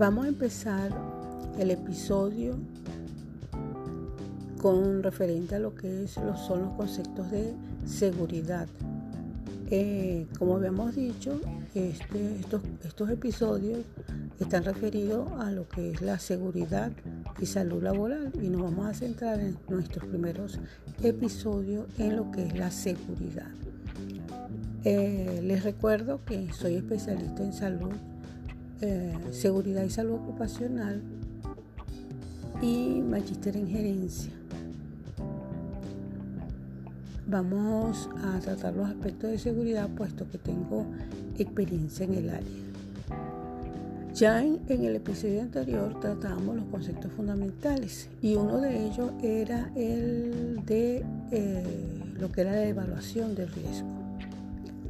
Vamos a empezar el episodio con referente a lo que es, son los conceptos de seguridad. Eh, como habíamos dicho, este, estos, estos episodios están referidos a lo que es la seguridad y salud laboral y nos vamos a centrar en nuestros primeros episodios en lo que es la seguridad. Eh, les recuerdo que soy especialista en salud, eh, seguridad y salud ocupacional y magíster en gerencia. Vamos a tratar los aspectos de seguridad puesto que tengo experiencia en el área. Ya en, el episodio anterior tratábamos los conceptos fundamentales y uno de ellos era el de eh, lo que era la evaluación del riesgo.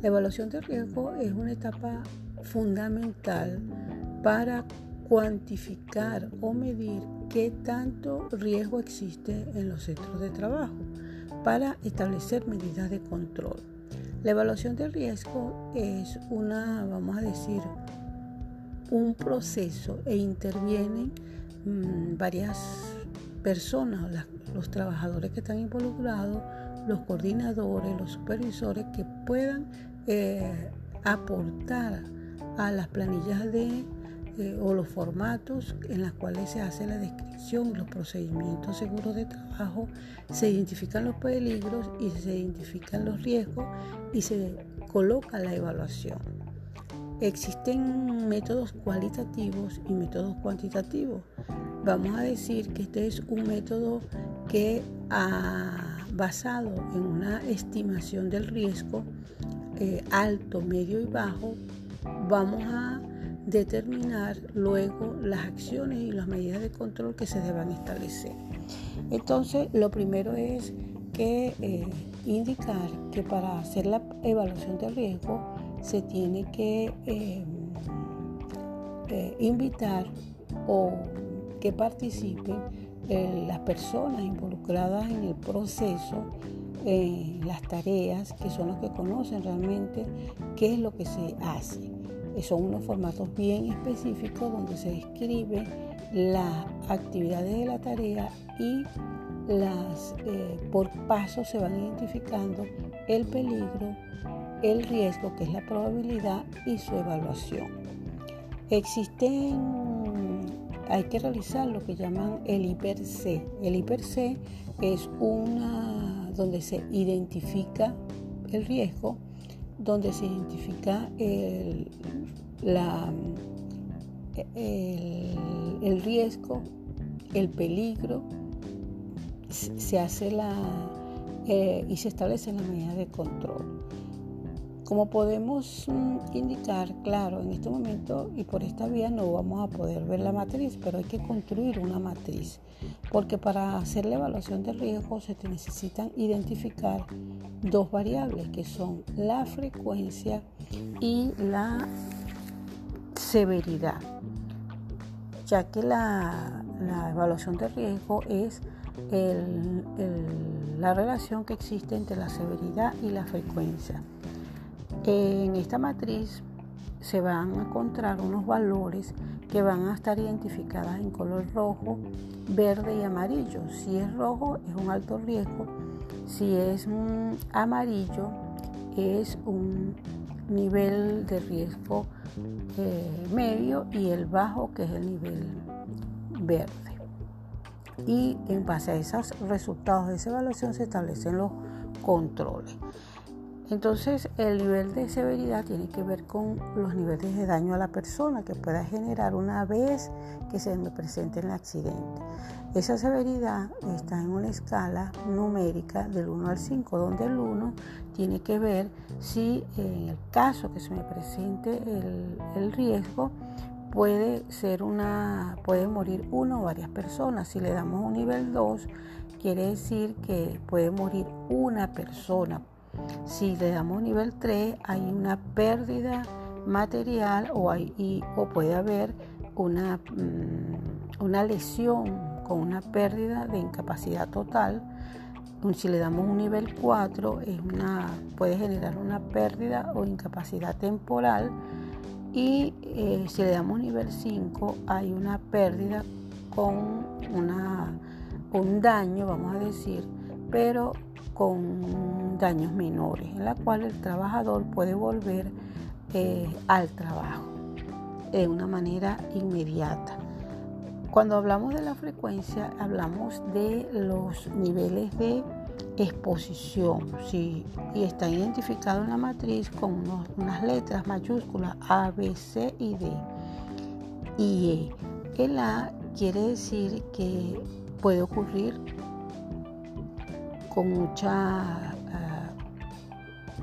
La evaluación de riesgo es una etapa fundamental para cuantificar o medir qué tanto riesgo existe en los centros de trabajo para establecer medidas de control. La evaluación de riesgo es una, vamos a decir, un proceso e intervienen mm, varias personas, los trabajadores que están involucrados, los coordinadores, los supervisores que puedan eh, aportar a las planillas de eh, o los formatos en los cuales se hace la descripción, los procedimientos seguros de trabajo, se identifican los peligros y se identifican los riesgos y se coloca la evaluación. Existen métodos cualitativos y métodos cuantitativos. Vamos a decir que este es un método que ha basado en una estimación del riesgo eh, alto, medio y bajo, vamos a determinar luego las acciones y las medidas de control que se deban establecer. Entonces, lo primero es que eh, indicar que para hacer la evaluación de riesgo se tiene que eh, invitar o que participen las personas involucradas en el proceso eh, las tareas, que son los que conocen realmente qué es lo que se hace. Son unos formatos bien específicos donde se describe las actividades de la tarea y las eh, por paso se van identificando el peligro, el riesgo, que es la probabilidad y su evaluación. Existen, hay que realizar lo que llaman el IPER-C. El IPER-C es una donde se identifica el riesgo, donde se identifica el, el, riesgo, el peligro, se hace la eh, y se establece la medida de control. Como podemos mm, indicar, claro, en este momento y por esta vía no vamos a poder ver la matriz, pero hay que construir una matriz, porque para hacer la evaluación de riesgo se necesitan identificar dos variables que son la frecuencia y la severidad, ya que la, evaluación de riesgo es la relación que existe entre la severidad y la frecuencia. En esta matriz se van a encontrar unos valores que van a estar identificadas en color rojo, verde y amarillo. Si es rojo es un alto riesgo, si es amarillo es un nivel de riesgo eh, medio y el bajo que es el nivel verde. Y en base a esos resultados de esa evaluación se establecen los controles. Entonces, el nivel de severidad tiene que ver con los niveles de daño a la persona que pueda generar una vez que se me presente el accidente. Esa severidad está en una escala numérica del 1 al 5, donde el 1 tiene que ver si en el caso que se me presente el, riesgo puede ser una puede morir uno o varias personas. Si le damos un nivel 2, quiere decir que puede morir una persona si le damos nivel 3, hay una pérdida material o, hay, o puede haber una, mm, una lesión con una pérdida de incapacidad total. Si le damos un nivel 4, es una, puede generar una pérdida o incapacidad temporal y eh, si le damos nivel 5 hay una pérdida con una, un daño, vamos a decir, pero con daños menores, en la cual el trabajador puede volver eh, al trabajo de una manera inmediata. Cuando hablamos de la frecuencia, hablamos de los niveles de exposición y está identificado en la matriz con unas letras mayúsculas A, B, C y D. Y E. El A quiere decir que puede ocurrir con mucha, ah,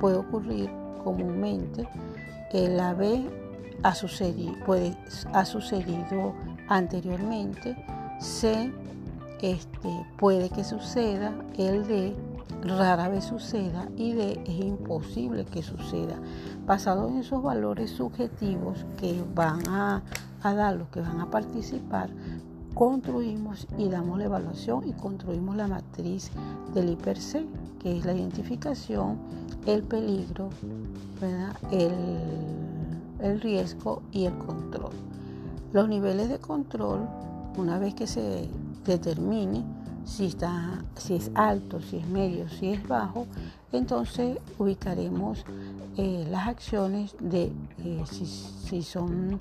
puede ocurrir comúnmente. El AB ha sucedido, ha sucedido anteriormente. C este, puede que suceda. El D rara vez suceda y D es imposible que suceda. Basado en esos valores subjetivos que van a, a dar los que van a participar, construimos y damos la evaluación y construimos la matriz del IPERC, que es la identificación, el peligro, El, el riesgo y el control. Los niveles de control, una vez que se determine si, está, si es alto, si es medio, si es bajo, entonces ubicaremos eh, las acciones de eh, si, son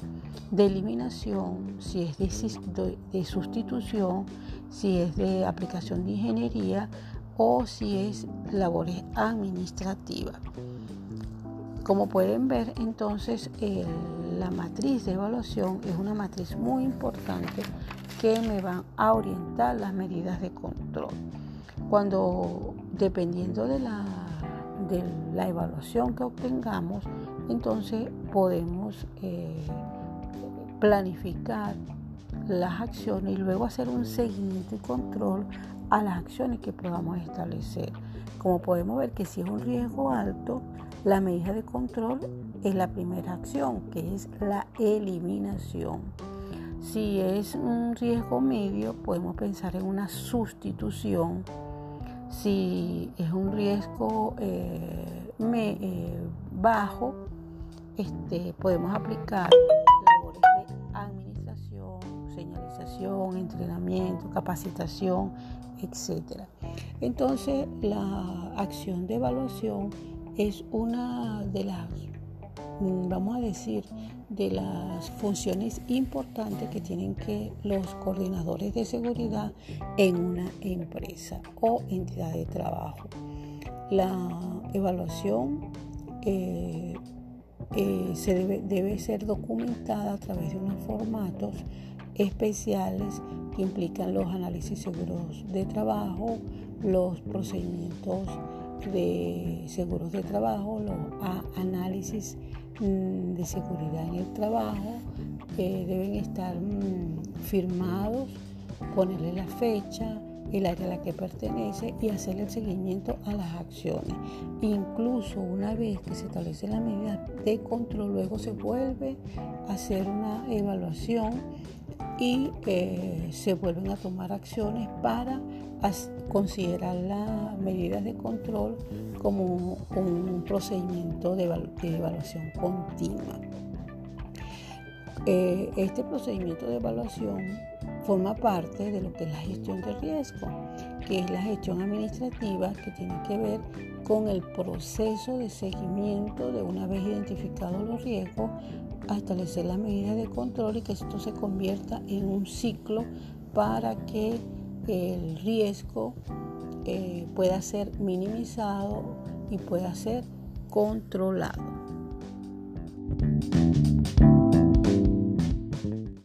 de eliminación, si es de, sustitución, si es de aplicación de ingeniería o si es labores administrativas. Como pueden ver, entonces la matriz de evaluación es una matriz muy importante que me van a orientar las medidas de control. Cuando, dependiendo de la, de la evaluación que obtengamos, entonces podemos eh, planificar las acciones y luego hacer un seguimiento y control a las acciones que podamos establecer. Como podemos ver que si es un riesgo alto, la medida de control es la primera acción, que es la eliminación. Si es un riesgo medio, podemos pensar en una sustitución. Si es un riesgo eh, eh, bajo, este, podemos aplicar labores de administración, señalización, entrenamiento, capacitación, etc. Entonces, la acción de evaluación es una de las vamos a decir, de las funciones importantes que tienen que los coordinadores de seguridad en una empresa o entidad de trabajo. La evaluación eh, eh, se debe, debe ser documentada a través de unos formatos especiales que implican los análisis seguros de trabajo, los procedimientos de seguros de trabajo, los análisis mm, de seguridad en el trabajo, que deben estar mm, firmados, ponerle la fecha, el área a la que pertenece y hacer el seguimiento a las acciones. Incluso una vez que se establece la medida de control, luego se vuelve a hacer una evaluación y eh, se vuelven a tomar acciones para considerar las medidas de control como un procedimiento de, evaluación continua. Eh, este procedimiento de evaluación forma parte de lo que es la gestión de riesgo, que es la gestión administrativa que tiene que ver con el proceso de seguimiento de una vez identificados los riesgos establecer las medidas de control y que esto se convierta en un ciclo para que el riesgo eh, pueda ser minimizado y pueda ser controlado.